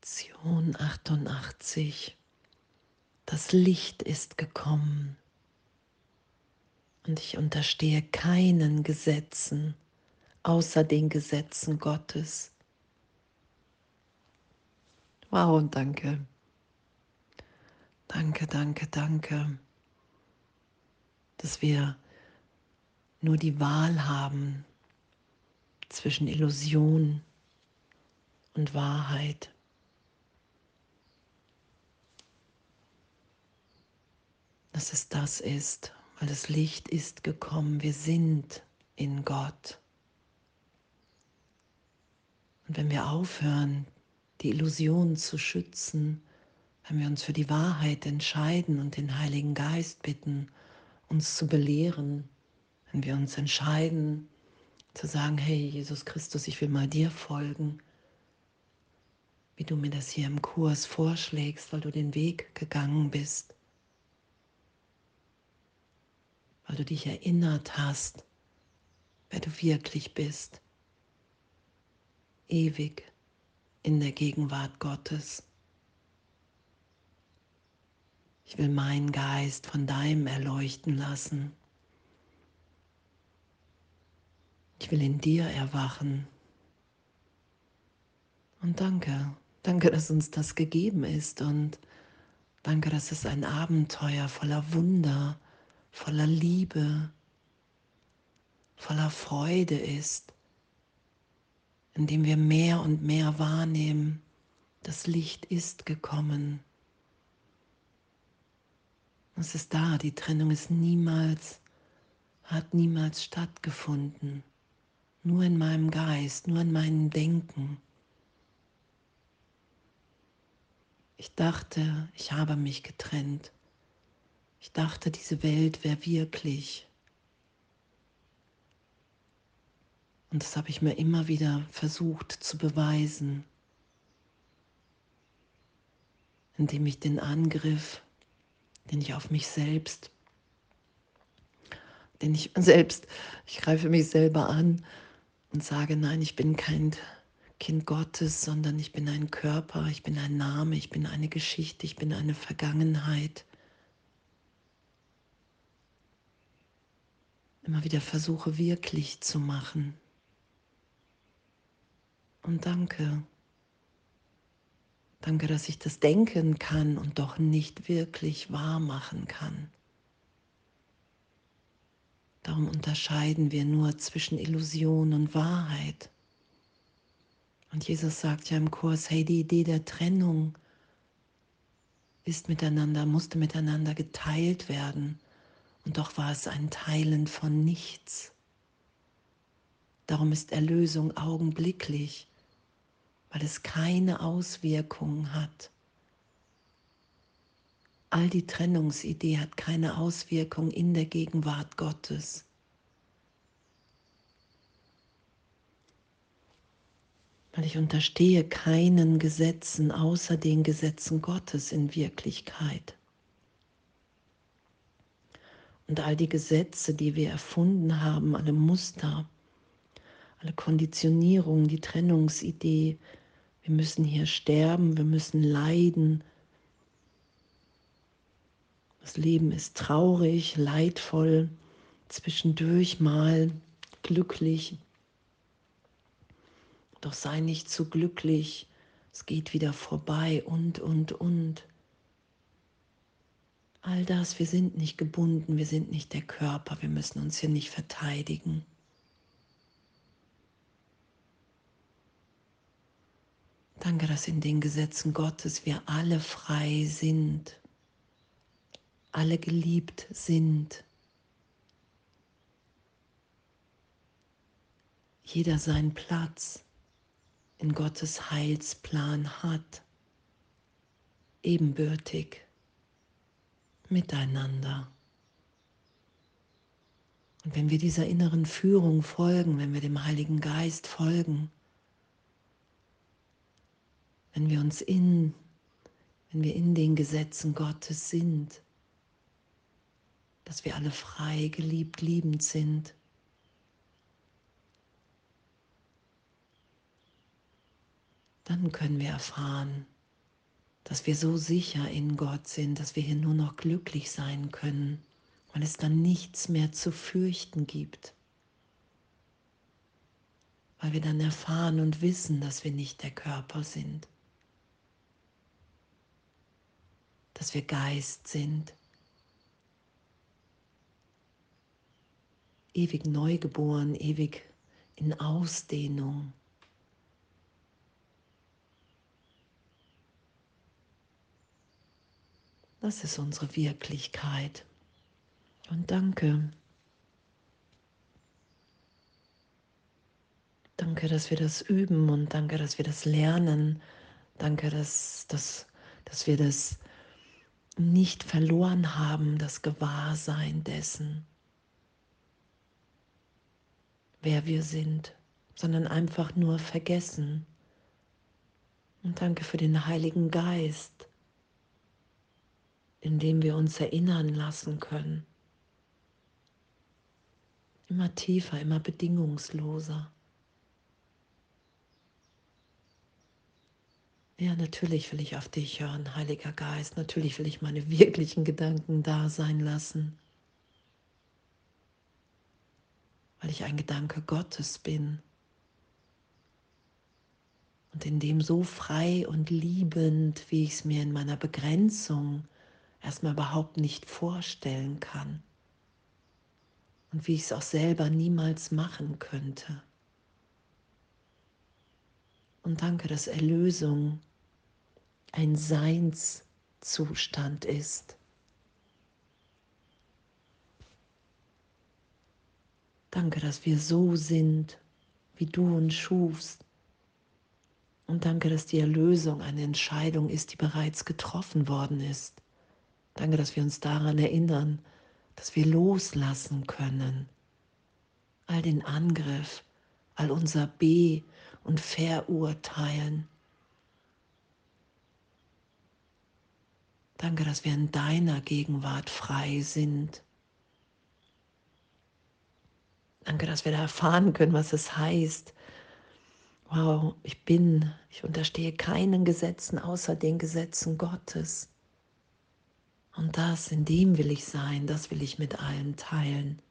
Lektion 88. Das Licht ist gekommen und ich unterstehe keinen Gesetzen außer den Gesetzen Gottes. Wow, und danke. Danke, danke, danke, dass wir nur die Wahl haben zwischen Illusion und Wahrheit. Dass es das ist, weil das Licht ist gekommen. Wir sind in Gott. Und wenn wir aufhören, die Illusion zu schützen, wenn wir uns für die Wahrheit entscheiden und den Heiligen Geist bitten, uns zu belehren, wenn wir uns entscheiden zu sagen, hey Jesus Christus, ich will mal dir folgen, wie du mir das hier im Kurs vorschlägst, weil du den Weg gegangen bist, weil du dich erinnert hast, wer du wirklich bist, ewig in der Gegenwart Gottes. Ich will meinen Geist von deinem erleuchten lassen. Ich will in dir erwachen. Und danke, danke, dass uns das gegeben ist und danke, dass es ein Abenteuer voller Wunder ist voller Liebe, voller Freude ist, indem wir mehr und mehr wahrnehmen, das Licht ist gekommen. Es ist da, die Trennung ist niemals, hat niemals stattgefunden. Nur in meinem Geist, nur in meinem Denken. Ich dachte, ich habe mich getrennt. Ich dachte, diese Welt wäre wirklich. Und das habe ich mir immer wieder versucht zu beweisen, indem ich den Angriff, den ich auf mich selbst, den ich selbst, ich greife mich selber an und sage, nein, ich bin kein Kind Gottes, sondern ich bin ein Körper, ich bin ein Name, ich bin eine Geschichte, ich bin eine Vergangenheit. Immer wieder versuche wirklich zu machen. Und danke. Danke, dass ich das denken kann und doch nicht wirklich wahr machen kann. Darum unterscheiden wir nur zwischen Illusion und Wahrheit. Und Jesus sagt ja im Kurs, hey, die Idee der Trennung ist miteinander, musste miteinander geteilt werden. Und doch war es ein Teilen von nichts. Darum ist Erlösung augenblicklich, weil es keine Auswirkungen hat. All die Trennungsidee hat keine Auswirkung in der Gegenwart Gottes. Weil ich unterstehe keinen Gesetzen außer den Gesetzen Gottes in Wirklichkeit. Und all die Gesetze, die wir erfunden haben, alle Muster, alle Konditionierungen, die Trennungsidee, wir müssen hier sterben, wir müssen leiden. Das Leben ist traurig, leidvoll, zwischendurch mal glücklich. Doch sei nicht zu glücklich, es geht wieder vorbei und, und, und. All das, wir sind nicht gebunden, wir sind nicht der Körper, wir müssen uns hier nicht verteidigen. Danke, dass in den Gesetzen Gottes wir alle frei sind, alle geliebt sind. Jeder seinen Platz in Gottes Heilsplan hat, ebenbürtig miteinander. Und wenn wir dieser inneren Führung folgen, wenn wir dem Heiligen Geist folgen, wenn wir uns in, wenn wir in den Gesetzen Gottes sind, dass wir alle frei, geliebt, liebend sind, dann können wir erfahren, dass wir so sicher in Gott sind, dass wir hier nur noch glücklich sein können, weil es dann nichts mehr zu fürchten gibt. Weil wir dann erfahren und wissen, dass wir nicht der Körper sind, dass wir Geist sind, ewig neugeboren, ewig in Ausdehnung. Das ist unsere Wirklichkeit. Und danke. Danke, dass wir das üben und danke, dass wir das lernen. Danke, dass, dass, dass wir das nicht verloren haben, das Gewahrsein dessen, wer wir sind, sondern einfach nur vergessen. Und danke für den Heiligen Geist, in dem wir uns erinnern lassen können. Immer tiefer, immer bedingungsloser. Ja, natürlich will ich auf dich hören, Heiliger Geist. Natürlich will ich meine wirklichen Gedanken da sein lassen. Weil ich ein Gedanke Gottes bin. Und in dem so frei und liebend, wie ich es mir in meiner Begrenzung erstmal überhaupt nicht vorstellen kann. Und wie ich es auch selber niemals machen könnte. Und danke, dass Erlösung ein Seinszustand ist. Danke, dass wir so sind, wie du uns schufst. Und danke, dass die Erlösung eine Entscheidung ist, die bereits getroffen worden ist. Danke, dass wir uns daran erinnern, dass wir loslassen können. All den Angriff, all unser Be- und Verurteilen. Danke, dass wir in deiner Gegenwart frei sind. Danke, dass wir da erfahren können, was es heißt. Wow, ich bin, ich unterstehe keinen Gesetzen außer den Gesetzen Gottes. Und das, in dem will ich sein, das will ich mit allen teilen.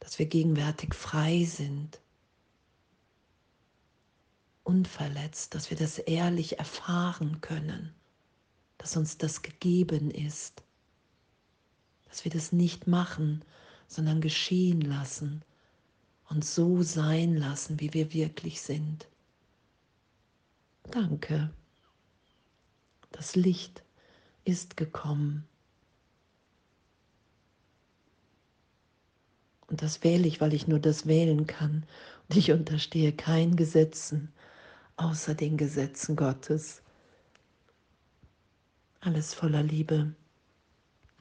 Dass wir gegenwärtig frei sind, unverletzt, dass wir das ehrlich erfahren können, dass uns das gegeben ist, dass wir das nicht machen, sondern geschehen lassen und so sein lassen, wie wir wirklich sind. Danke. Das Licht ist gekommen. Und das wähle ich, weil ich nur das wählen kann. Und ich unterstehe keinen Gesetzen außer den Gesetzen Gottes. Alles voller Liebe.